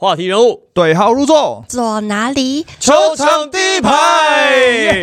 话题人物，对号入座，坐哪里？球场第一排。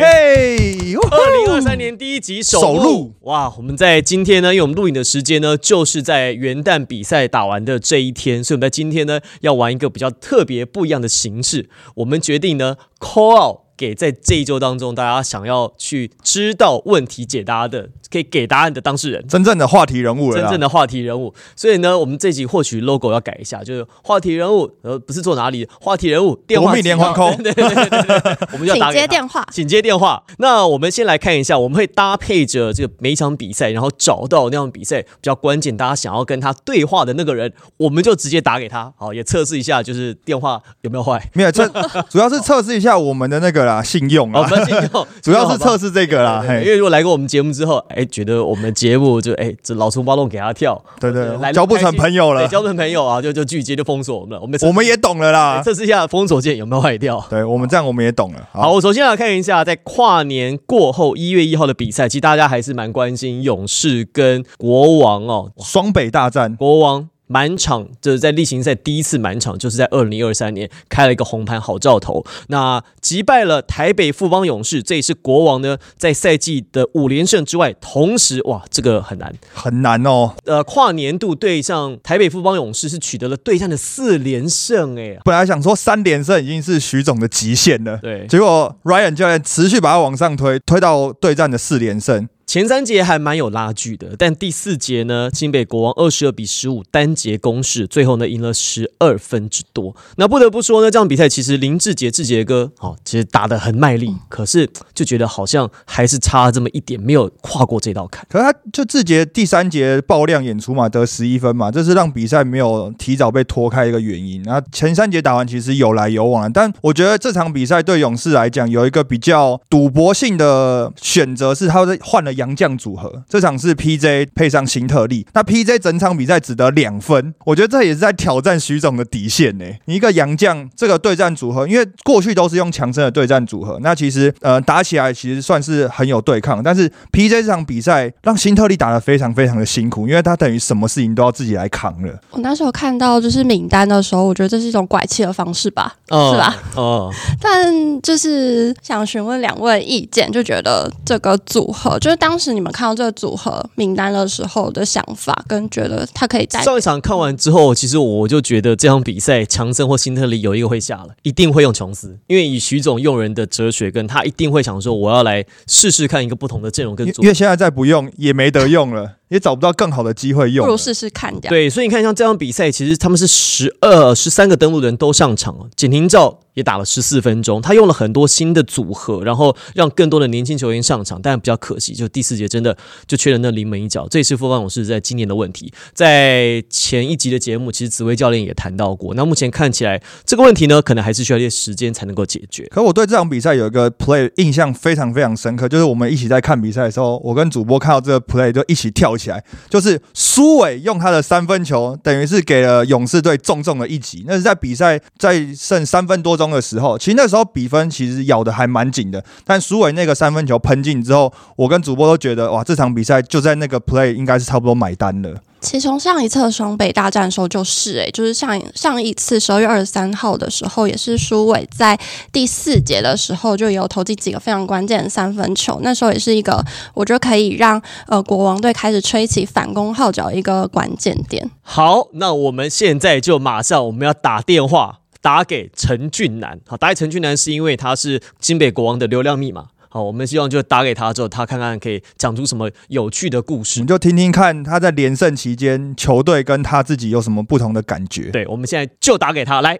嘿，二零二三年第一集首录录哇！我们在今天呢，因为我们录影的时间呢，就是在元旦比赛打完的这一天，所以我们在今天呢，要玩一个比较特别不一样的形式。我们决定呢，call out 给在这一周当中大家想要去知道问题解答的，可以给答案的当事人。真正的话题人物了，真正的话题人物，所以呢，我们这集或许 logo 要改一下，就是话题人物，呃，不是坐哪里，话题人物电话连环号 call 对对对对对，我们就打接电话。请接电话。那我们先来看一下，我们会搭配着这个每一场比赛，然后找到那场比赛比较关键，大家想要跟他对话的那个人，我们就直接打给他。好，也测试一下，就是电话有没有坏。没有测，主要是测试一下我们的那个啦信用好，啊不，要信用，主要是测试这个啦，嘿，因为如果来过我们节目之后，哎，觉得我们的节目就哎，这老粗包洞给他跳，对对交不成朋友了。对，，交不成朋友啊，就就拒接就封锁我们了。我们我们也懂了啦，测试一下封锁键有没有坏掉。对我们这样我们也懂了，好，我首先来看一下，在跨年过后一月一号的比赛，其实大家还是蛮关心勇士跟国王哦，双北大战，国王满场就是在例行赛第一次满场，就是在二零二三年开了一个红盘好兆头，那击败了台北富邦勇士，这也是国王呢在赛季的五连胜之外，同时哇，这个很难，很难哦。呃，跨年度对上台北富邦勇士是取得了对战的四连胜，哎，本来想说三连胜已经是徐总的极限了，对，结果 Ryan 教练持续把他往上推，推到对战的四连胜。前三节还蛮有拉锯的，但第四节呢，新北国王二十二比十五单节攻势，最后呢赢了十二分之多。那不得不说呢，这场比赛其实林志杰志杰哥哦，其实打得很卖力，可是就觉得好像还是差这么一点，没有跨过这道坎。可是他就志杰第三节爆量演出嘛，得十一分嘛，这是让比赛没有提早被拖开一个原因。然后前三节打完其实有来有往，但我觉得这场比赛对勇士来讲有一个比较赌博性的选择是，他在换了洋将组合。这场是 PJ 配上辛特利，那 PJ 整场比赛只得两分，我觉得这也是在挑战徐总的底线呢。你一个洋将这个对战组合，因为过去都是用强生的对战组合，那其实呃打起来其实算是很有对抗，但是 PJ 这场比赛让辛特利打得非常非常的辛苦，因为他等于什么事情都要自己来扛了。我那时候看到就是名单的时候，我觉得这是一种拐气的方式吧，是吧？哦、但就是想询问两位意见，就觉得这个组合，就是当时你们看到这个组合名单的时候的想法，跟觉得他可以在上一场看完之后，其实我就觉得这场比赛强森或辛特里有一个会下了，一定会用琼斯，因为以徐总用人的哲学，跟他一定会想说，我要来试试看一个不同的阵容跟组合。因因为现在再不用也没得用了，也找不到更好的机会用。不如试试看。对，所以你看，像这场比赛，其实他们是十二、十三个登陆的人都上场哦。简廷照也打了十四分钟，他用了很多新的组合，然后让更多的年轻球员上场。但比较可惜，就第四节真的就缺了那临门一脚。这也是富邦勇士在今年的问题。在前一集的节目，其实紫薇教练也谈到过。那目前看起来，这个问题呢，可能还是需要一些时间才能够解决。可我对这场比赛有一个 play 印象非常非常深刻，就是我们一起在看比赛的时候，我跟主播看到这个 play 就一起跳起来，就是苏伟用他的三分球，等于是给了勇士队重重的一击。那是在比赛在剩三分多钟的时候，其实那时候比分其实咬的还蛮紧的，但苏伟那个三分球喷进之后，我跟主播都觉得哇，这场比赛就在那个 play 应该是差不多买单了。其实从上一次的双北大战的时候就是、欸，就是上上一次十二月二十三号的时候，也是舒伟在第四节的时候就有投进几个非常关键的三分球，那时候也是一个我觉得可以让呃国王队开始吹起反攻号角一个关键点。好，那我们现在就马上我们要打电话打给陈俊南。好，打给陈俊南是因为他是金北国王的流量密码。好，我们希望就打给他之后，他看看可以讲出什么有趣的故事我们。就听听看他在连胜期间球队跟他自己有什么不同的感觉。对，我们现在就打给他来。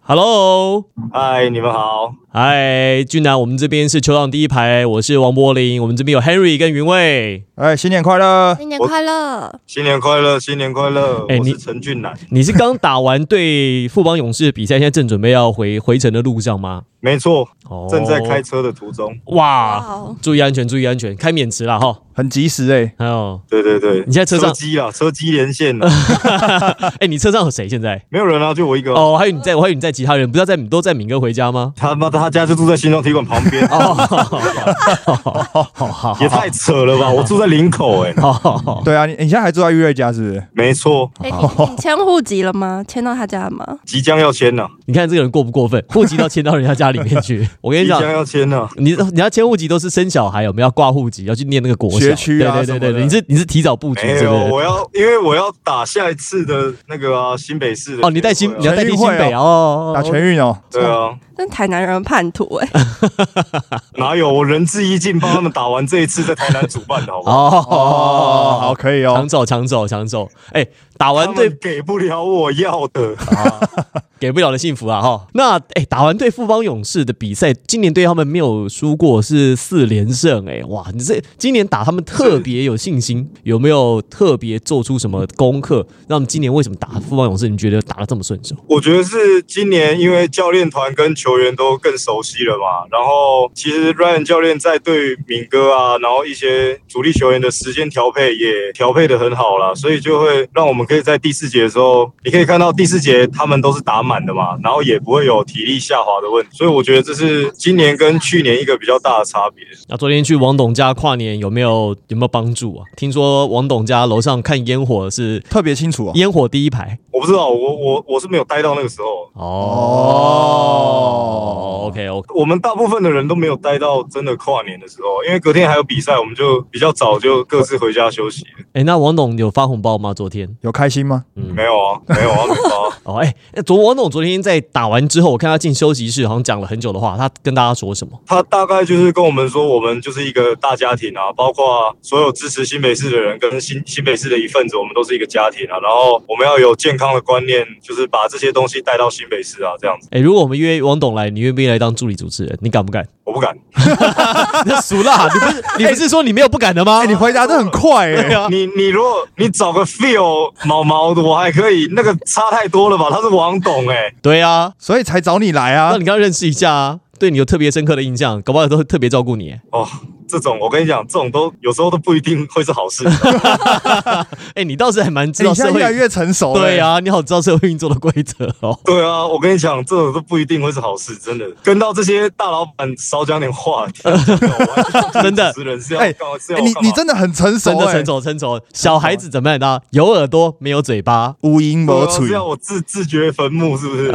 Hello，嗨，你们好。嗨，俊南，我们这边是球场第一排，我是王柏林，我们这边有 Henry 跟云卫。哎，新年快乐！新年快乐！新年快乐，新年快乐！哎你我是陈俊南，你是刚打完对富邦勇士的比赛，现在正准备要回回程的路上吗？没错，哦正在开车的途中。哇，哦，注意安全，注意安全，开免迟了哈。很及时哎、还有，对对对，你现在车上机啊，车机连线了，哎、你车上有谁现在？没有人啊，就我一个。哦，还有你在，我还有你在其他人，不是要在都在敏哥回家吗？他妈他他家就住在新庄体育馆旁边，哦，好好好，也太扯了吧！我住在林口，哎，对啊，你你现在还住在玉瑞家是不是？没错，哎、你你迁户籍了吗？迁到他家了吗？即将要签了，你看这个人过不过分？户籍都迁到人家家里面去。我跟你讲，即将要签了。你你要迁户籍都是生小孩，我们要挂户籍，要去念那个国小学区啊对对对对，你是你是提早布局，没有？我要因为我要打下一次的那个啊新北市的哦，你带新选你要代替新北哦，打全运哦，对啊，真台南人叛徒哎、哪有我仁至义尽帮他们打完这一次在台南主办的好不好？哦，哦，好，可以哦抢。走抢走抢走，哎，打完对给不了我要的，给不了的幸福啊哈。那哎，打完对富邦勇士的比赛，今年对他们没有输过，是四连胜哎，哇！你这今年打他们特别有信心，有没有特别做出什么功课，让今年为什么打富邦勇士？你觉得打得这么顺手？我觉得是今年因为教练团跟球员都更熟悉了嘛，然后其实 Ryan 教练在对敏哥啊，然后一些主力球员的时间调配也调配的很好啦，所以就会让我们可以在第四节的时候，你可以看到第四节他们都是打满的嘛，然后也不会有体力下滑的问题，所以我觉得这是今年跟去年一个比较大的差别。那昨天去王董家跨年有没有有没有帮助啊？听说王董家楼上看烟火是特别清楚啊。烟火第一排我不知道，我我我是没有待到那个时候，哦。OK OK，我们大部分的人都没有待到真的跨年的时候，因为隔天还有比赛，我们就比较早就各自回家休息了。哎，那王董有发红包吗？昨天？有开心吗？嗯没有啊，没有啊，没发。哦，哎，那昨王董昨天在打完之后，我看他进休息室，好像讲了很久的话，他跟大家说什么？他大概就是跟我们说，我们就是一个大家庭啊，包括所有支持新北市的人跟新新北市的一份子，我们都是一个家庭啊。然后我们要有健康的观念，就是把这些东西带到新北市啊，这样子。哎，如果我们约王董来，你愿不愿意来当助理主持人？你敢不敢？我不敢，那俗辣，你不是你不是说你没有不敢的吗？哎，你回答的很快 哎。你你如果你找个 feel 毛毛的，我还可以，那个差太多了吧？他是王董哎、对啊，所以才找你来啊那。你刚刚认识一下啊，对你有特别深刻的印象，搞不好都会特别照顾你。哦，这种我跟你讲，这种都有时候都不一定会是好事。哎，你倒是还蛮知哎道社会你现在越来越成熟了。对啊，你好知道社会运作的规则哦。对啊，我跟你讲，这种都不一定会是好事，真的。跟到这些大老板少讲点话，真的人是要你你真的很成熟哎真的成。熟成熟，小孩子怎么样呢？有耳朵没有嘴巴。无音无嘴对啊是，要我自自掘坟墓是不是？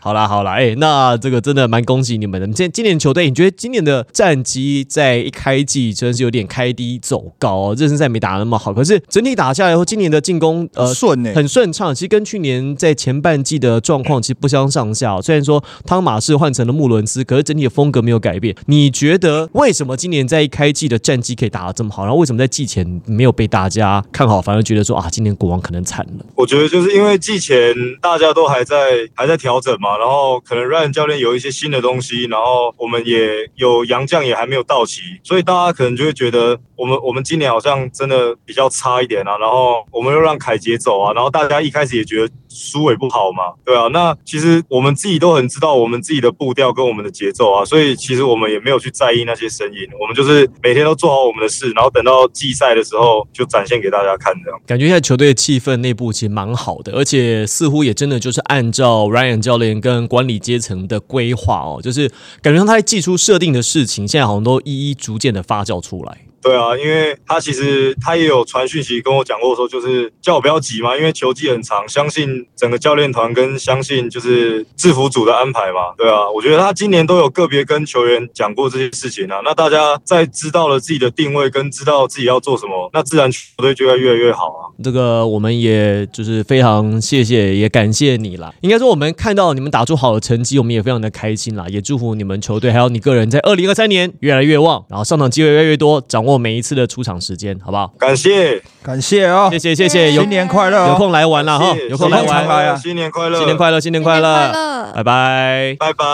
好啦好啦，哎、那这个真的蛮恭喜你们的。今今年球队，你觉得今年的战绩在一开季真的是有点开低走高哦，热身赛没打得那么好，可是整体打下来后，今年的进攻呃顺哎。很顺畅，其实跟去年在前半季的状况其实不相上下、哦。虽然说汤马士换成了穆伦斯，可是整体的风格没有改变。你觉得为什么今年在一开季的战绩可以打得这么好，然后为什么在季前没有被大家看好，反而觉得说啊，今年国王可能惨了？我觉得就是因为季前大家都还在还在调整嘛，然后可能 Ryan 教练有一些新的东西，然后我们也有杨将也还没有到好奇，所以大家可能就会觉得我们我们今年好像真的比较差一点啊，然后我们又让凯杰走啊，然后大家一开始也觉得苏伟不好嘛，对啊，那其实我们自己都很知道我们自己的步调跟我们的节奏啊，所以其实我们也没有去在意那些声音，我们就是每天都做好我们的事，然后等到季赛的时候就展现给大家看这样。感觉现在球队气氛内部其实蛮好的，而且似乎也真的就是按照 Ryan 教练跟管理阶层的规划哦，就是感觉他在寄出设定的事情，现在好像都一一逐渐的发酵出来。对啊，因为他其实他也有传讯息跟我讲过，说就是叫我不要急嘛，因为球季很长，相信整个教练团跟相信就是制服组的安排嘛。对啊，我觉得他今年都有个别跟球员讲过这些事情啊。那大家在知道了自己的定位跟知道自己要做什么，那自然球队就会越来越好啊。这个我们也就是非常谢谢，也感谢你啦。应该说我们看到你们打出好的成绩，我们也非常的开心啦，也祝福你们球队还有你个人在二零二三年越来越旺，然后上场机会越来越多，掌握每一次的出场时间，好不好？感谢，感谢哦谢，谢谢谢，有新年快乐哦！有空来玩了哈，有空来玩，来啊新年快乐，新年快乐，新年快乐，拜拜。拜拜。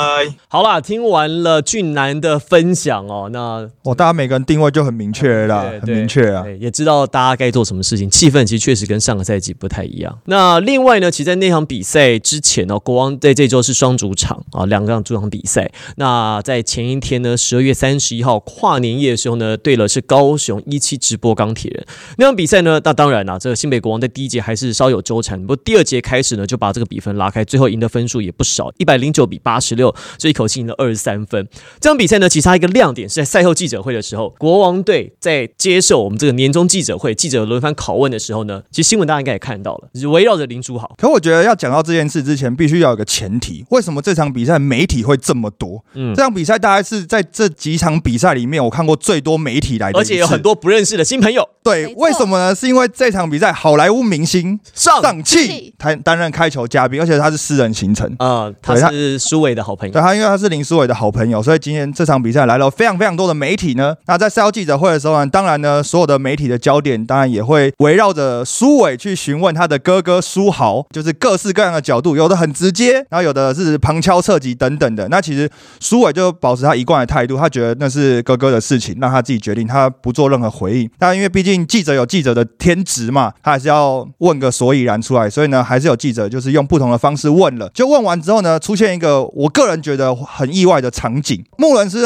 好啦，听完了俊男的分享哦，那我大家每个人定位就很明确了啦，很明确啊。也知道大家该做什么事情，气氛其实其实确实跟上个赛季不太一样。那另外呢，其实在那场比赛之前呢，国王在这周是双主场啊，两个主场比赛。那在前一天呢，十二月三十一号跨年夜的时候呢，对了是高雄一期直播钢铁人那场比赛呢，那当然啦，这个新北国王在第一节还是稍有纠缠，不过第二节开始呢，就把这个比分拉开，最后赢的分数也不少，一百零九比八十六，这一口气赢了二十三分。这场比赛呢，其实它一个亮点是在赛后记者会的时候，国王队在接受我们这个年终记者会，记者轮番拷问的时候呢，其实新闻大家应该也看到了，围绕着林书豪。可我觉得要讲到这件事之前，必须要有个前提，为什么这场比赛媒体会这么多？嗯这场比赛大概是在这几场比赛里面，我看过最多媒体来，而且有很多不认识的新朋友对为什么呢？是因为这场比赛好莱坞明星上上气他担任开球嘉宾，而且他是私人行程。啊、他是苏伟的好朋友对。他，因为他是林书伟的好朋友，所以今天这场比赛来了非常非常多的媒体呢。那在赛后记者会的时候呢，当然呢，所有的媒体的焦点当然也会围绕着苏伟去询问他的哥哥苏豪，就是各式各样的角度，有的很直接，然后有的是旁敲侧击等等的。那其实苏伟就保持他一贯的态度，他觉得那是哥哥的事情，让他自己决定，他不做任何回应。那因为毕竟记者有记者的天职嘛，他还是要问个所以然出来，所以呢，还是有记者就是用不同的方式问了。就问完之后呢，出现一个我个人觉得很意外的场景，穆伦斯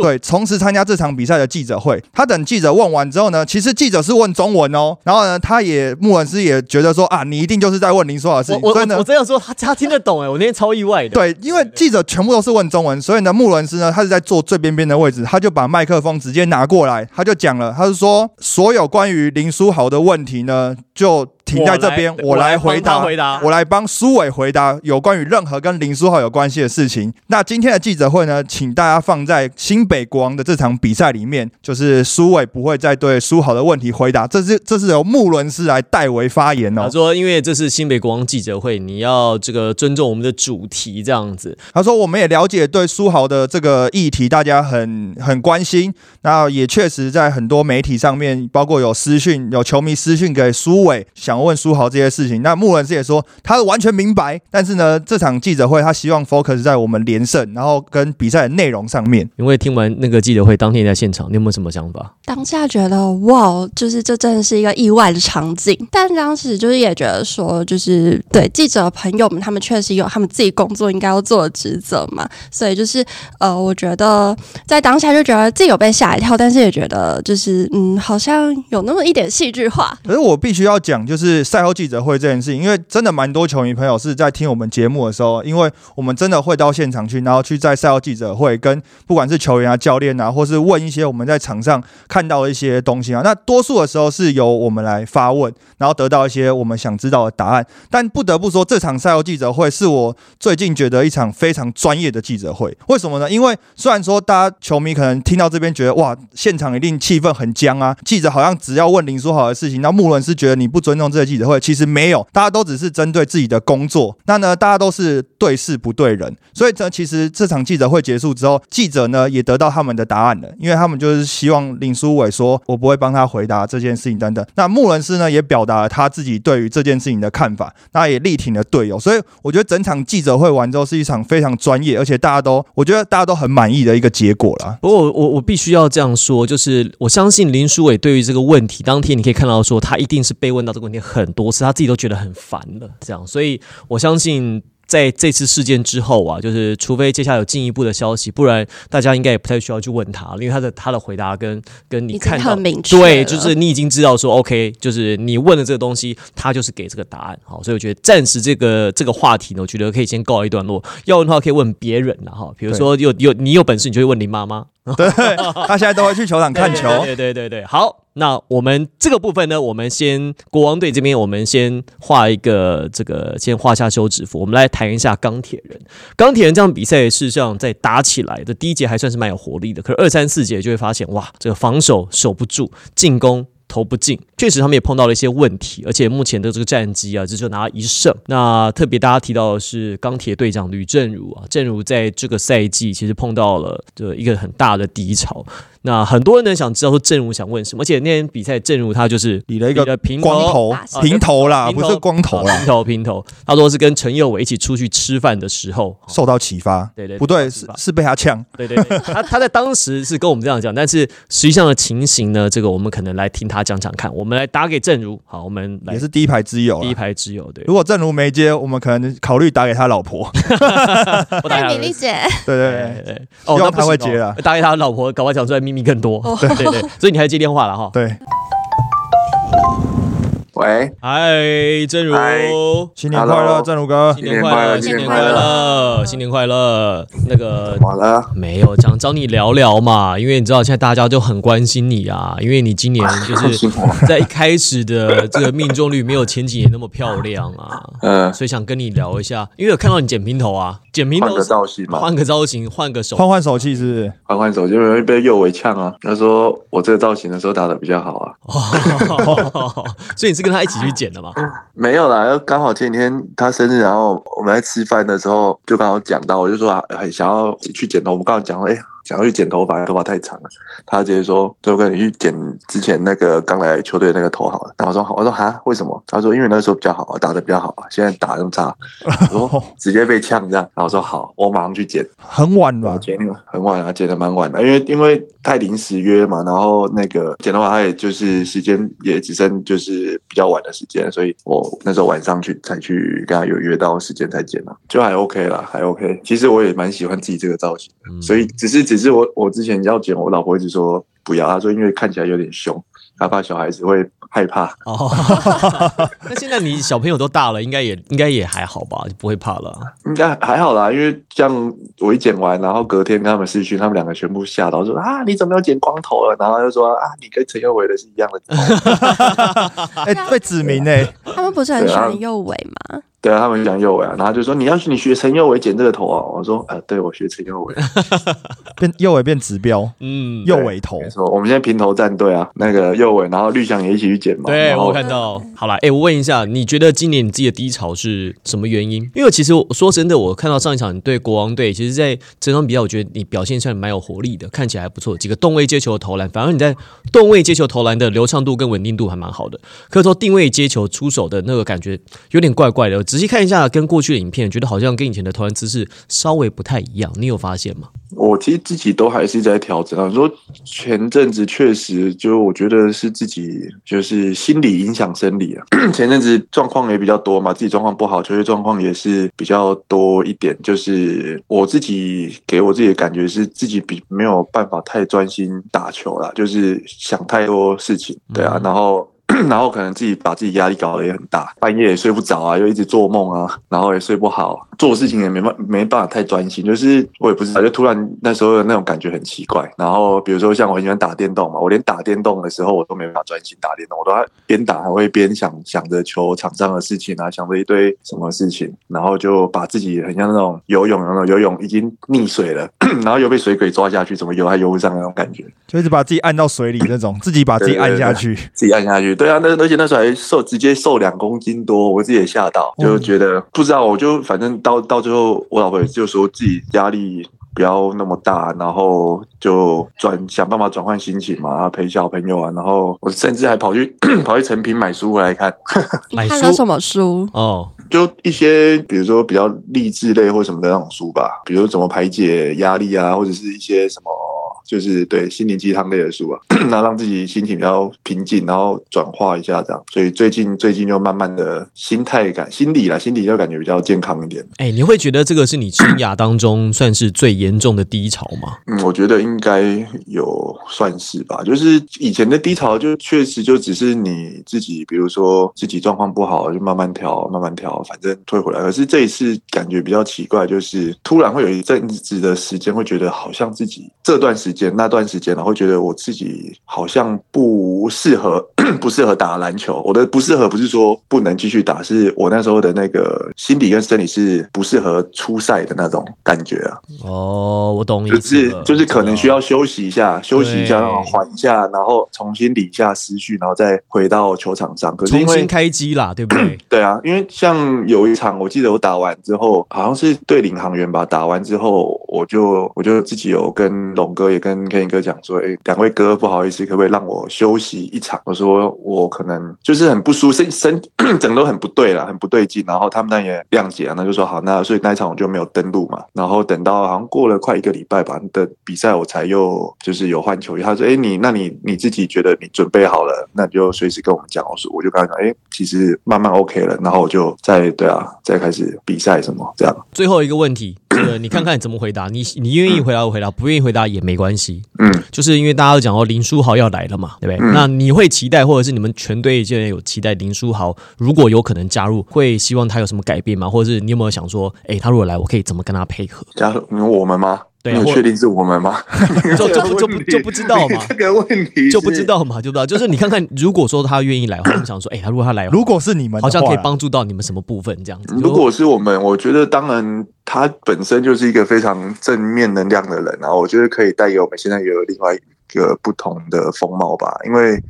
对，同时参加这场比赛的记者会。他等记者问完之后呢，其实记者是问中文哦，然后呢，他也穆伦斯也觉得说啊，你一定就是在问林书豪的事情，我我我所以呢我，这样说，他他听得懂哎，我那天超意外的。对，因为记者全部都是问中文，所以呢，穆伦斯呢，他是在坐最边边的位置，他就把麦克风直接拿过来，他就讲了，他是说所有关于林书豪的问题呢，就停在这边，我来回答。我来帮苏伟回答有关于任何跟林书豪有关系的事情。那今天的记者会呢，请大家放在新北国王的这场比赛里面，就是苏伟不会再对书豪的问题回答，这是这是由穆伦斯来代为发言哦他。说，因为这是新北国王记者会，你要这个尊重我们的主题，这样子。他说：“我们也了解对书豪的这个议题，大家很很关心。那也确实在很多媒体上面，包括有私讯，有球迷私讯给苏伟，想问书豪这些事情。那穆伦斯也说，他完全明白。但是呢，这场记者会他希望 focus 在我们连胜，然后跟比赛的内容上面。因为听完那个记者会，当天在现场，你有没有什么想法？当下觉得哇，就是这真的是一个意外的场景，但当时就是也觉得说，就是对记者朋友们，他们确实有他们自己工作应该要做的职责嘛，所以就是呃，我觉得在当下就觉得自己有被吓一跳，但是也觉得就是嗯，好像有那么一点戏剧化，可是我必须要讲，就是是赛后记者会这件事情，因为真的蛮多球迷朋友是在听我们节目的时候，因为我们真的会到现场去，然后去在赛后记者会跟不管是球员啊、教练啊，或是问一些我们在场上看到的一些东西啊，那多数的时候是由我们来发问，然后得到一些我们想知道的答案。但不得不说，这场赛后记者会是我最近觉得一场非常专业的记者会。为什么呢？因为虽然说大家球迷可能听到这边觉得哇，现场一定气氛很僵啊，记者好像只要问林书豪的事情，那穆伦是觉得你不尊重这记者会，其实没有，大家都只是针对自己的工作。那呢，大家都是对事不对人，所以呢，其实这场记者会结束之后，记者呢也得到他们的答案了，因为他们就是希望林书伟说，我不会帮他回答这件事情等等。那穆伦斯呢也表达了他自己对于这件事情的看法，那也力挺了队友，所以我觉得整场记者会完之后是一场非常专业，而且大家都我觉得大家都很满意的一个结果啦。不过我我我必须要这样说，就是我相信林书伟对于这个问题，当天你可以看到说他一定是被问到这个问题很多次，他自己都觉得很烦了，这样，所以我相信。在这次事件之后啊，就是除非接下来有进一步的消息，不然大家应该也不太需要去问他，因为他的他的回答跟跟你看到明确对，就是你已经知道说 OK，就是你问的这个东西，他就是给这个答案。好，所以我觉得暂时这个这个话题呢，我觉得可以先告一段落。要问的话，可以问别人了哈，比如说有有你有本事，你就会问林妈妈。对，他现在都会去球场看球。对对对对，好，那我们这个部分呢，我们先国王队这边，我们先画一个这个，先画下休止符。我们来谈一下钢铁人。钢铁人这场比赛，事实上在打起来的第一节还算是蛮有活力的，可是二三四节就会发现，哇，这个防守守不住，进攻。投不进，确实他们也碰到了一些问题，而且目前的这个战绩啊，只就拿一胜。那特别大家提到的是钢铁队长吕正如啊，正如在这个赛季其实碰到了这一个很大的低潮。那很多人呢想知道说正如想问什么，而且那天比赛正如他就是理了一个平光头啊，平头啦，不是光头啦啊平，头平头，他说是跟陈佑伟一起出去吃饭的时候，受到启发。对对不对，是是被他呛。对对对，他他在当时是跟我们这样讲，但是实际上的情形呢，这个我们可能来听他讲讲看。我们们来打给正如。好，我们来也是第一排之友第一排之友，对如，果正如没接，我们可能考虑打给他老婆。我打给他嗨，米莉姐，对对对对对，哦，他会接啊哦打给他老婆，搞不好讲出来秘密更多。对对对，所以你还接电话了哈。对，喂，嗨，正如，新年快乐正如哥。新年快乐，新新年年快快乐。乐，新年快乐。那个完了，没有想找你聊聊嘛，因为你知道现在大家就很关心你啊，因为你今年 就是在一开始的这个命中率没有前几年那么漂亮啊，嗯，所以想跟你聊一下，因为有看到你剪平头啊，剪平头换个造型嘛，换个造型，换个手。换换手气是不是？换换手气容易被右尾呛啊。他说我这个造型的时候打的比较好啊，哦，所以你是跟他一起去剪的吗？没有啦，刚好前几天他生日，然后我们在吃饭的时候就刚好讲到，我就说很想要去剪头，我们刚好讲了，哎、想要去剪头发，头发太长了。他直接说：“周哥，你去剪之前那个刚来球队那个头好了。”然后我说：“好。”我说：“哈，为什么？”他说：“因为那时候比较好啊，打的比较好啊，现在打得那么差。”我说：“直接被呛这样。”然后我说：“好，我马上去剪。”很晚了？剪那个很晚啊，剪的蛮晚的，因为因为太临时约嘛，然后那个剪的话，他也就是时间也只剩就是比较晚的时间，所以我那时候晚上去才去跟他有约到时间才剪了，就还 OK 了，还 OK。其实我也蛮喜欢自己这个造型，嗯所以只是只是我我之前要剪，我老婆一直说不要，她说因为看起来有点凶，她怕小孩子会害怕。哦，那现在你小朋友都大了，应该也应该也还好吧，就不会怕了。应该还好啦，因为这样我一剪完，然后隔天跟他们试训，他们两个全部吓到，说啊你怎么又剪光头了？然后他就说啊你跟陈佑维的是一样的头。哎，被指名哎，他们不是很喜欢右尾吗？对啊，他们讲右尾啊，然后就说你要是你学陈宥维剪这个头啊，我说呃对我学陈宥维，变右尾变指标，嗯，右尾头没。错，我们现在平头战队啊，那个右尾，然后绿翔也一起去对我看到。好了，哎、我问一下，你觉得今年你自己的低潮是什么原因？因为其实我说真的，我看到上一场你对国王队，其实，在整场比赛，我觉得你表现算蛮有活力的，看起来还不错。几个动位接球的投篮，反而你在动位接球投篮的流畅度跟稳定度还蛮好的。可是说定位接球出手的那个感觉有点怪怪的。仔细看一下跟过去的影片，觉得好像跟以前的投篮姿势稍微不太一样。你有发现吗？我其实自己都还是在调整啊。说前阵子确实，就我觉得是自己就是心理影响生理啊。前阵子状况也比较多嘛，自己状况不好，球队状况也是比较多一点。就是我自己给我自己的感觉是自己比没有办法太专心打球啦，就是想太多事情，对啊，然后。然后可能自己把自己压力搞得也很大，半夜也睡不着啊，又一直做梦啊，然后也睡不好，做事情也没办没办法太专心，就是我也不知道，就突然那时候的那种感觉很奇怪。然后比如说像我很喜欢打电动嘛，我连打电动的时候我都没办法专心打电动，我都还边打还会边想想着球场上的事情啊，想着一堆什么事情，然后就把自己很像那种游泳那种游泳已经溺水了，然后又被水鬼抓下去，怎么游还游不上那种感觉。就一直把自己按到水里那种，自己把自己按下去。自己按下去。对啊，那而且那时候还瘦，直接瘦两公斤多，我自己也吓到，就觉得不知道，我就反正到到最后，我老婆也就说自己压力。不要那么大，然后就转想办法转换心情嘛，陪小朋友啊，然后我甚至还跑去 跑去成品买书回来看，你买书看了什么书？哦，就一些比如说比较励志类或什么的那种书吧，比如怎么排解压力啊，或者是一些什么就是对心灵鸡汤类的书啊，那让自己心情比较平静，然后转化一下这样。所以最近最近就慢慢的心态感、心理啦，心理就感觉比较健康一点。哎、你会觉得这个是你生涯当中算是最严重的低潮吗？嗯，我觉得应该有算是吧。就是以前的低潮，就确实就只是你自己，比如说自己状况不好，就慢慢调，慢慢调，反正退回来。可是这一次感觉比较奇怪，就是突然会有一阵子的时间，会觉得好像自己这段时间、那段时间呢，会觉得我自己好像不适合，不适合打篮球。我的不适合不是说不能继续打，是我那时候的那个心理跟生理是不适合出赛的那种感觉啊。哦，我懂意就是就是可能需要休息一下，休息一下，对然后缓一下，然后重新理一下思绪，然后再回到球场上。重新开机啦，对不对？对啊，因为像有一场，我记得我打完之后，好像是对领航员吧，打完之后，我就我就自己有跟龙哥也跟跟 Ken 哥讲说，哎，两位哥不好意思，可不可以让我休息一场，我说我可能就是很不舒身身 整个都很不对了，很不对劲。然后他们那也谅解啊，那就说好，那所以那一场我就没有登录嘛。然后等到好像过了快一个礼拜吧的比赛，我才又就是有换球衣。他说：“哎，你那你你自己觉得你准备好了，那你就随时跟我们讲。”我说我就跟他讲：“哎，其实慢慢 OK 了。”然后我就再对啊，再开始比赛什么这样。最后一个问题，这个你看看你怎么回答。你你愿意回答就回答，不愿意回答也没关系。嗯，就是因为大家都讲哦，林书豪要来了嘛，对不对？那你会期待，或者是你们全队现在有期待林书豪如果有可能加入，会希望他有什么改变吗？或者是你有没有想说，哎，他如果来，我可以怎么跟他配合？加入我们吗？对，你确定是我们吗？就就就不就不知道嘛？这个问题就不 知道嘛？就不知道。就是你看看，如果说他愿意来，我们想说，哎，他如果他来，如果是你们，好像可以帮助到你们什么部分这样子。如果是我们，我觉得当然他本身就是一个非常正面能量的人啊，我觉得可以带给我们现在有另外一个不同的风貌吧。因为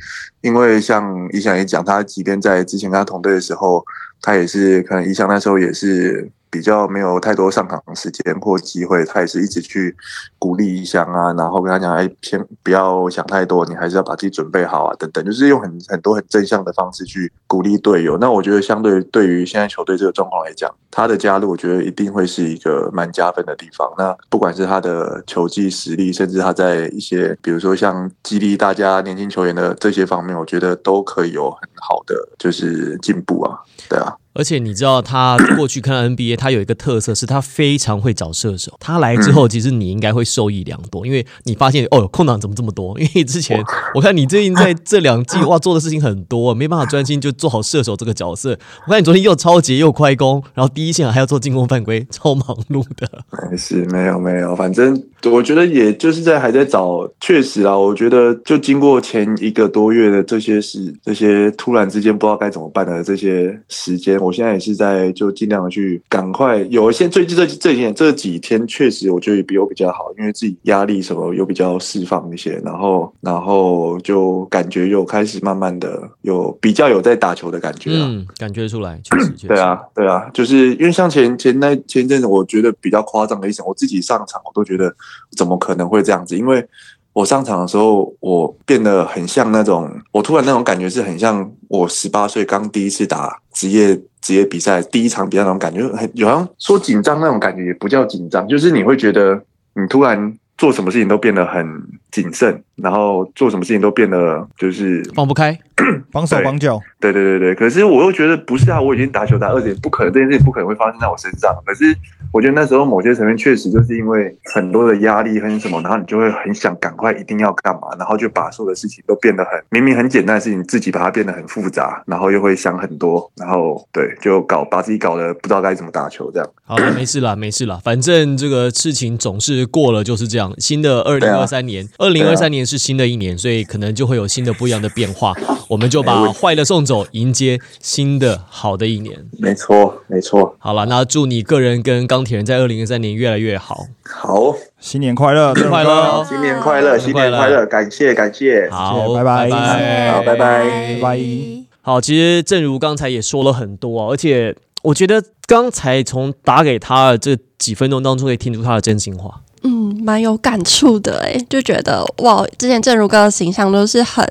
因为像一翔也讲，他即便在之前跟他同队的时候，他也是可能一翔那时候也是。比较没有太多上场时间或机会，他也是一直去鼓励一翔啊，然后跟他讲，哎，先不要想太多，你还是要把自己准备好啊，等等，就是用很很多很正向的方式去鼓励队友。那我觉得，相对对于现在球队这个状况来讲，他的加入，我觉得一定会是一个蛮加分的地方。那不管是他的球技实力，甚至他在一些，比如说像激励大家年轻球员的这些方面，我觉得都可以有很好的就是进步啊，对啊。而且你知道，他过去看 NBA，他有一个特色是他非常会找射手。他来之后，其实你应该会受益良多，因为你发现哦，空档怎么这么多？因为之前我看你最近在这两季哇做的事情很多，没办法专心就做好射手这个角色。我看你昨天又超节又快攻，然后第一线还要做进攻犯规，超忙碌的。没事，没有没有，反正我觉得也就是在还在找，确实啊，我觉得就经过前一个多月的这些事，这些突然之间不知道该怎么办的这些时间。我现在也是在就尽量去赶快有一些最近这这几天这几天确实我觉得比我比较好，因为自己压力什么又比较释放一些，然后然后就感觉又开始慢慢的有比较有在打球的感觉了，嗯，感觉出来，确实，对啊，对啊，就是因为像前前那前阵子我觉得比较夸张的一场，我自己上场我都觉得怎么可能会这样子，因为。我上场的时候，我变得很像那种，我突然那种感觉是很像我十八岁刚第一次打职业职业比赛第一场比赛那种感觉，很好像说紧张那种感觉也不叫紧张，就是你会觉得你突然做什么事情都变得很谨慎，然后做什么事情都变得就是放不开。绑手绑脚，对对对对。可是我又觉得不是啊，我已经打球打二点，不可能这件事情不可能会发生在我身上。可是我觉得那时候某些层面确实就是因为很多的压力跟什么，然后你就会很想赶快一定要干嘛，然后就把所有的事情都变得很明明很简单的事情，自己把它变得很复杂，然后又会想很多，然后对，就搞把自己搞得不知道该怎么打球这样。好了，没事啦，没事啦，反正这个事情总是过了就是这样。新的二零二三年，二零二三年是新的一年，所以可能就会有新的不一样的变化。我们就把坏的送走，迎接新的好的一年。没错，没错。好了，那祝你个人跟钢铁人在二零二三年越来越好。好，新年快乐，新年快乐，新年快乐，新年快乐！感谢，感谢。好，拜拜，好，拜拜，拜拜。好，其实正如刚才也说了很多，而且我觉得刚才从打给他的这几分钟当中，可以听出他的真心话。嗯，蛮有感触的哎，就觉得哇，之前正如哥的形象都是很，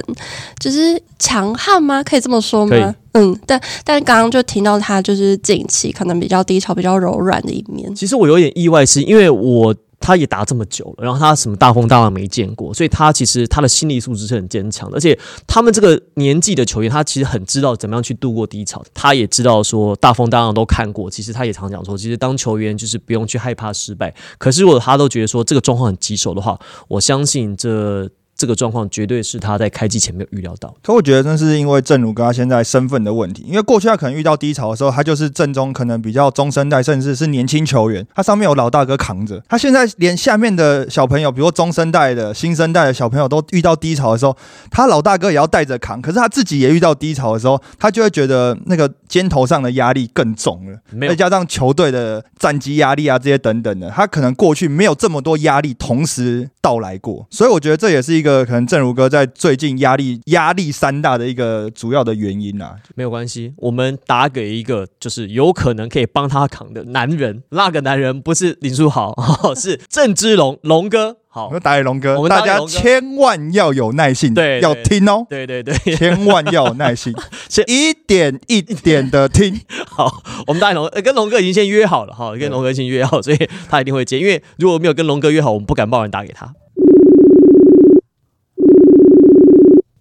就是强悍吗？可以这么说吗？嗯，但但刚刚就听到他就是近期可能比较低潮、比较柔软的一面。其实我有点意外，是因为我。他也打这么久了，然后他什么大风大浪没见过，所以他其实他的心理素质是很坚强的。而且他们这个年纪的球员，他其实很知道怎么样去度过低潮。他也知道说大风大浪都看过，其实他也常讲说，其实当球员就是不用去害怕失败。可是如果他都觉得说这个状况很棘手的话，我相信这。这个状况绝对是他在开机前没有预料到。可我觉得，那是因为正如跟他现在身份的问题。因为过去他可能遇到低潮的时候，他就是正中，可能比较中生代，甚至是年轻球员，他上面有老大哥扛着。他现在连下面的小朋友，比如中生代的新生代的小朋友都遇到低潮的时候，他老大哥也要带着扛。可是他自己也遇到低潮的时候，他就会觉得那个肩头上的压力更重了。再加上球队的战绩压力啊，这些等等的，他可能过去没有这么多压力同时到来过。所以我觉得这也是一个。个可能正如哥在最近压力压力山大的一个主要的原因啊。没有关系，我们打给一个就是有可能可以帮他扛的男人，那个男人不是林书豪，是郑芝龙龙哥。好我，们打给龙哥，我们大家千万要有耐心，对对要听哦，对对对，千万要有耐心先，一点一点的听。好，我们打给龙，呃跟龙哥已经先约好了哈，跟龙哥已经约好，所以他一定会接。因为如果没有跟龙哥约好，我们不敢贸然打给他。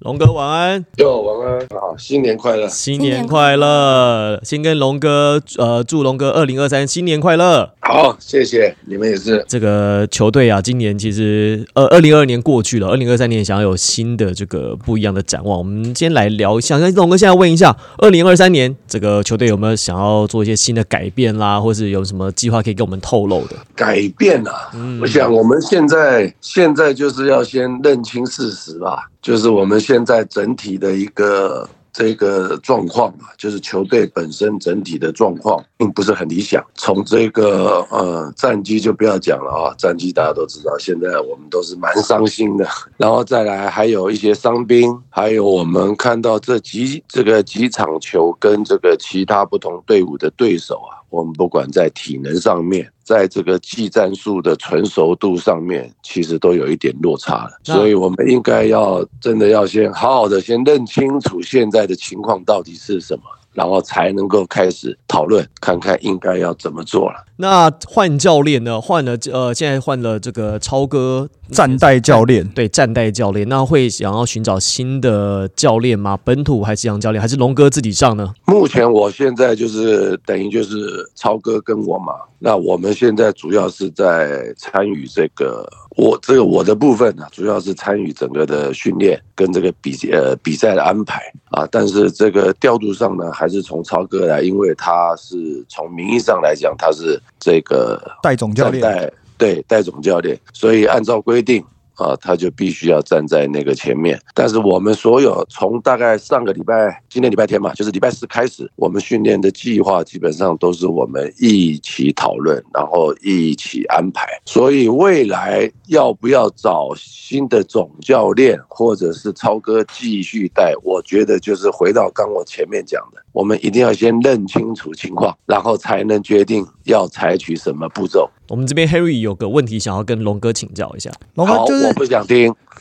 龙哥晚安，哟，晚安，好，新年快乐！新年快乐！先跟龙哥呃祝龙哥二零二三新年快乐。好，谢谢你们也是。这个球队啊，今年其实呃，二零二二年过去了，二零二三年想要有新的这个不一样的展望。我们先来聊一下，那龙哥现在问一下，二零二三年这个球队有没有想要做一些新的改变啦，或是有什么计划可以跟我们透露的？改变啊，我想我们现在现在就是要先认清事实吧，就是我们现在整体的一个这个状况啊，就是球队本身整体的状况并不是很理想。从这个呃战绩就不要讲了啊，战绩大家都知道，现在我们都是蛮伤心的。然后再来还有一些伤兵，还有我们看到这几这个几场球跟这个其他不同队伍的对手啊，我们不管在体能上面，在这个技战术的纯熟度上面，其实都有一点落差了。所以我们应该要真的要先好好的先认清楚现在的情况到底是什么，然后才能够开始讨论，看看应该要怎么做了。那换教练呢？换了呃，现在换了这个超哥战代教练，对战代教练，那会想要寻找新的教练吗？本土还是洋教练，还是龙哥自己上呢？目前我现在就是等于就是超哥跟我嘛，那我们现在主要是在参与这个我这个我的部分呢、主要是参与整个的训练跟这个比呃比赛的安排啊，但是这个调度上呢，还是从超哥来，因为他是从名义上来讲，他是这个代总教练，代对戴总教练，所以按照规定啊，他就必须要站在那个前面。但是我们所有从大概上个礼拜，今天礼拜天嘛，就是礼拜四开始，我们训练的计划基本上都是我们一起讨论，然后一起安排。所以未来要不要找新的总教练，或者是超哥继续带，我觉得就是回到刚我前面讲的，我们一定要先认清楚情况，然后才能决定要采取什么步骤。我们这边 Harry 有个问题想要跟龙哥请教一下。龙哥就是我不想听。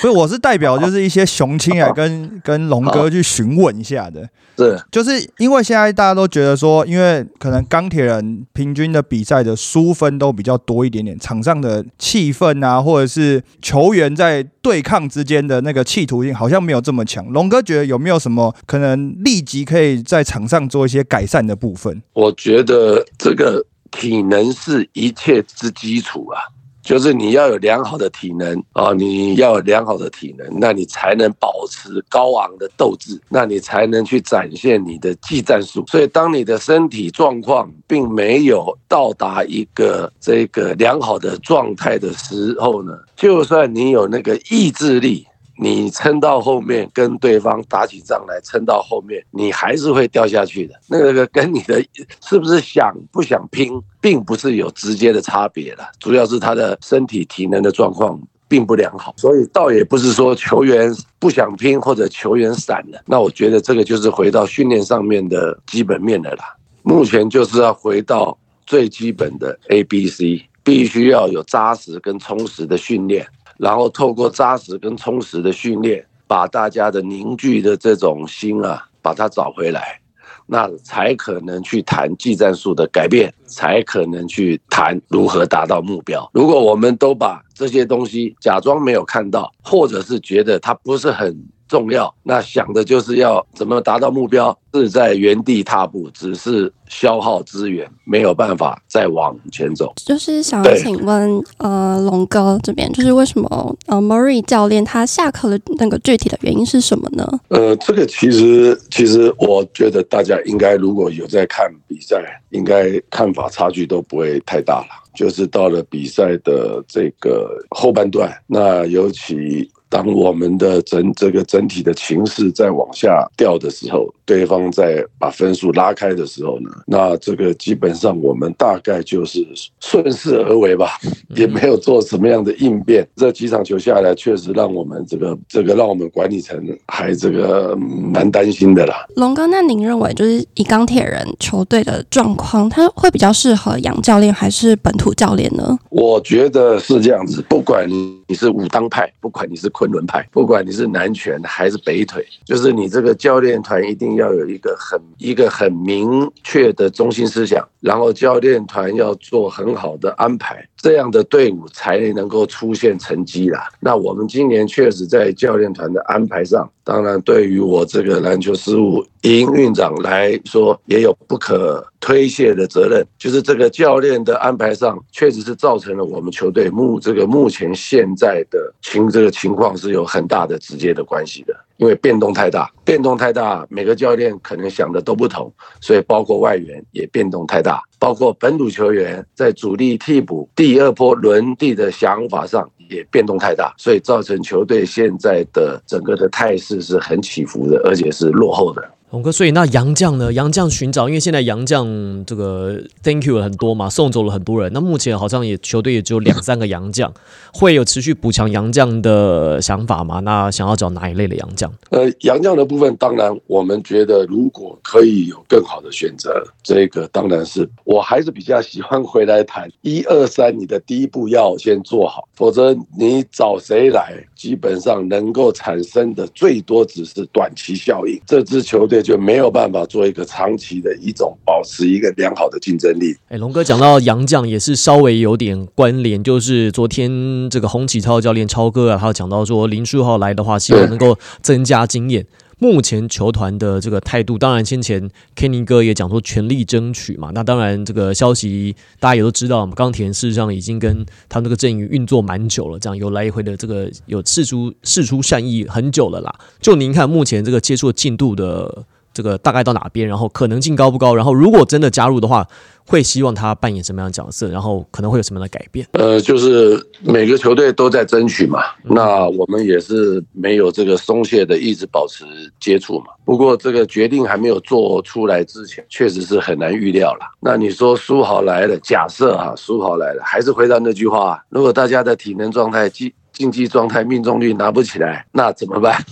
不是我是代表就是一些雄青来跟 跟龙哥去询问一下的。是就是因为现在大家都觉得说，因为可能钢铁人平均的比赛的输分都比较多一点点，场上的气氛啊，或者是球员在对抗之间的那个企图性好像没有这么强。龙哥觉得有没有什么可能立即可以在场上做一些改善的部分？我觉得这个体能是一切之基础啊，就是你要有良好的体能啊，你要有良好的体能，那你才能保持高昂的斗志，那你才能去展现你的技战术。所以，当你的身体状况并没有到达一个这个良好的状态的时候呢，就算你有那个意志力。你撑到后面跟对方打起仗来，撑到后面你还是会掉下去的。那个跟你的是不是想不想拼，并不是有直接的差别的，主要是他的身体体能的状况并不良好，所以倒也不是说球员不想拼或者球员散了。那我觉得这个就是回到训练上面的基本面的啦。目前就是要回到最基本的 A、B、C，必须要有扎实跟充实的训练。然后透过扎实跟充实的训练，把大家的凝聚的这种心啊，把它找回来，那才可能去谈技战术的改变，才可能去谈如何达到目标。如果我们都把这些东西假装没有看到，或者是觉得它不是很重要，那想的就是要怎么达到目标，是在原地踏步，只是消耗资源，没有办法再往前走。就是想要请问，呃，龙哥这边，就是为什么呃，Murray 教练他下课的那个具体的原因是什么呢？呃，这个其实其实我觉得大家应该如果有在看比赛，应该看法差距都不会太大了。就是到了比赛的这个后半段，那尤其当我们的整这个整体的情势在往下掉的时候，对对方在把分数拉开的时候呢，那这个基本上我们大概就是顺势而为吧，也没有做什么样的应变。这几场球下来，确实让我们这个这个让我们管理层还这个蛮担心的啦。龙哥，那您认为就是以钢铁人球队的状况，他会比较适合杨教练还是本土教练呢？我觉得是这样子，不管你是武当派，不管你是昆仑派，不管你是南拳还是北腿，就是你这个教练团一定要要有一个很一个很明确的中心思想，然后教练团要做很好的安排，这样的队伍才能够出现成绩啦。那我们今年确实在教练团的安排上，当然对于我这个篮球事务营运长来说，也有不可推卸的责任，就是这个教练的安排上，确实是造成了我们球队目这个目前现在的情这个情况是有很大的直接的关系的。因为变动太大，变动太大，每个教练可能想的都不同，所以包括外援也变动太大，包括本土球员在主力替补第二波轮替的想法上也变动太大，所以造成球队现在的整个的态势是很起伏的，而且是落后的。龙哥，所以那杨将呢？杨将寻找，因为现在杨将这个 Thank you 很多嘛，送走了很多人。那目前好像也球队也只有两三个杨将，会有持续补强杨将的想法吗？那想要找哪一类的杨将？呃，杨将的部分，当然我们觉得如果可以有更好的选择，这个当然是我还是比较喜欢回来谈 一二三，你的第一步要先做好，否则你找谁来，基本上能够产生的最多只是短期效应。这支球队。就没有办法做一个长期的一种保持一个良好的竞争力。哎，龙哥讲到杨将也是稍微有点关联，就是昨天这个洪启超教练超哥啊，他讲到说林书豪来的话，希望能够增加经验。目前球团的这个态度，当然先前 Kenny 哥也讲说全力争取嘛。那当然这个消息大家也都知道，钢铁事实上已经跟他那个阵营运作蛮久了，这样有来回的这个有事出事出善意很久了啦。就您看目前这个接触进度的。这个大概到哪边，然后可能性高不高？然后如果真的加入的话，会希望他扮演什么样的角色？然后可能会有什么样的改变？呃，就是每个球队都在争取嘛，那我们也是没有这个松懈的，一直保持接触嘛。不过这个决定还没有做出来之前，确实是很难预料了。那你说苏豪来了，假设啊，苏豪来了，还是回到那句话：如果大家的体能状态、竞竞技状态、命中率拿不起来，那怎么办？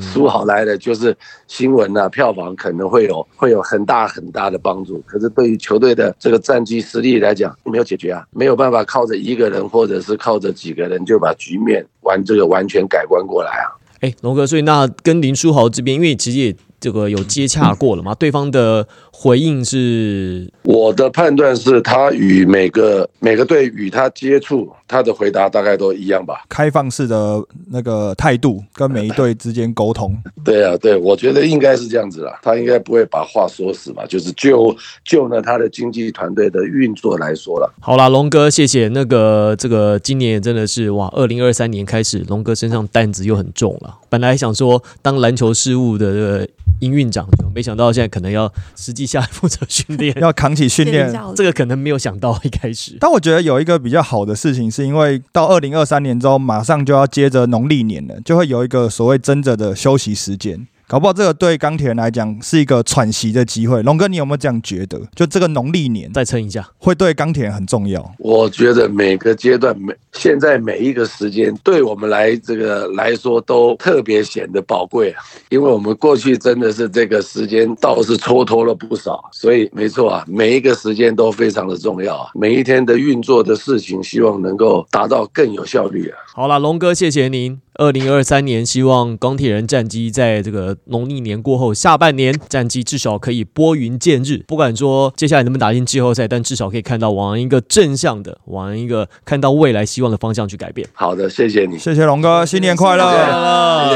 苏好来的就是新闻啊，票房可能会有会有很大很大的帮助。可是对于球队的这个战绩实力来讲，没有解决啊，没有办法靠着一个人或者是靠着几个人就把局面完这个完全改观过来啊。哎，龙哥，所以那跟林书豪这边，因为其实也。这个有接洽过了嘛？对方的回应是，我的判断是他与每个每个队与他接触，他的回答大概都一样吧。开放式的那个态度，跟每一队之间沟通。对啊，对，我觉得应该是这样子啦。他应该不会把话说死吧？就是就就呢他的经济团队的运作来说了。好啦，龙哥，谢谢。那个这个今年也真的是哇，二零二三年开始，龙哥身上担子又很重了。本来想说当篮球事务的这个。营运长，没想到现在可能要实际下来负责训练，要扛起训练，这个可能没有想到一开始。但我觉得有一个比较好的事情，是因为到二零二三年之后，马上就要接着农历年了，就会有一个所谓真正的休息时间。搞不好这个对钢铁人来讲是一个喘息的机会。龙哥，你有没有这样觉得？就这个农历年再撑一下，会对钢铁人很重要。我觉得每个阶段每现在每一个时间，对我们来这个来说都特别显得宝贵啊。因为我们过去真的是这个时间倒是蹉跎了不少，所以没错啊，每一个时间都非常的重要啊。每一天的运作的事情，希望能够达到更有效率啊。好了，龙哥，谢谢您。二零二三年，希望钢铁人战机在这个农历年过后下半年战机至少可以拨云见日。不管说接下来能不能打进季后赛，但至少可以看到往一个正向的、往一个看到未来希望的方向去改变。好的，谢谢你，谢谢龙哥，新年快乐，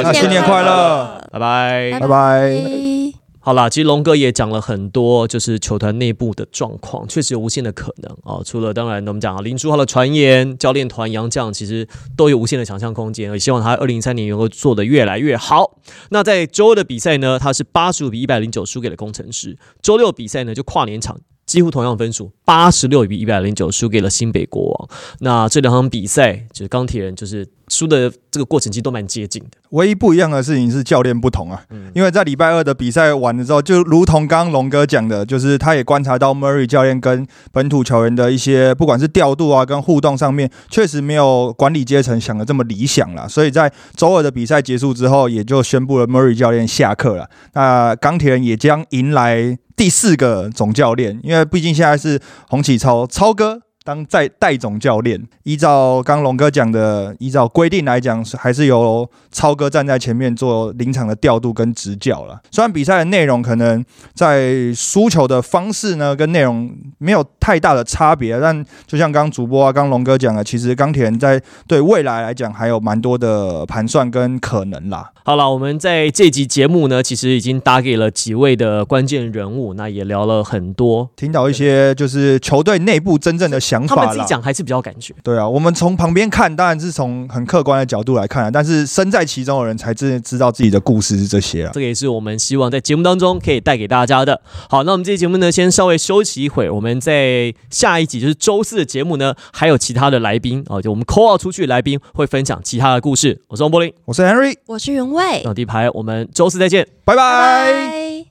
那新年快乐，拜拜，拜拜。好啦，其实龙哥也讲了很多，就是球团内部的状况，确实有无限的可能啊。除了当然，我们讲林书豪的传言，教练团杨将其实都有无限的想象空间，也希望他二零一三年能够做得越来越好。那在周二的比赛呢，他是八十五比一百零九输给了工程师。周六比赛呢，就跨年场。几乎同样分数，八十六比一百零九输给了新北国王。那这两场比赛，就是钢铁人就是输的这个过程其实都蛮接近的。唯一不一样的事情是教练不同啊，因为在礼拜二的比赛完了之后，就如同刚刚龙哥讲的，就是他也观察到 Murray 教练跟本土球员的一些不管是调度啊跟互动上面，确实没有管理阶层想的这么理想了。所以在周二的比赛结束之后，也就宣布了 Murray 教练下课了。那钢铁人也将迎来第四个总教练，因为毕竟现在是洪启超超哥。当在代总教练，依照刚龙哥讲的，依照规定来讲，是还是由超哥站在前面做临场的调度跟执教了。虽然比赛的内容可能在输球的方式呢，跟内容没有太大的差别，但就像刚主播啊，刚龙哥讲的，其实钢铁人在对未来来讲还有蛮多的盘算跟可能啦。好了，我们在这集节目呢，其实已经打给了几位的关键人物，那也聊了很多，听到一些就是球队内部真正的想法他们自己讲还是比较感觉。对啊，我们从旁边看，当然是从很客观的角度来看啊，但是身在其中的人才真知道自己的故事是这些啊。这个也是我们希望在节目当中可以带给大家的。好，那我们这期节目呢，先稍微休息一会儿，我们在下一集就是周四的节目呢，还有其他的来宾啊，就我们 call out 出去的来宾会分享其他的故事。我是王柏林，我是 Henry，我是袁卫，那底牌，我们周四再见。拜拜。拜。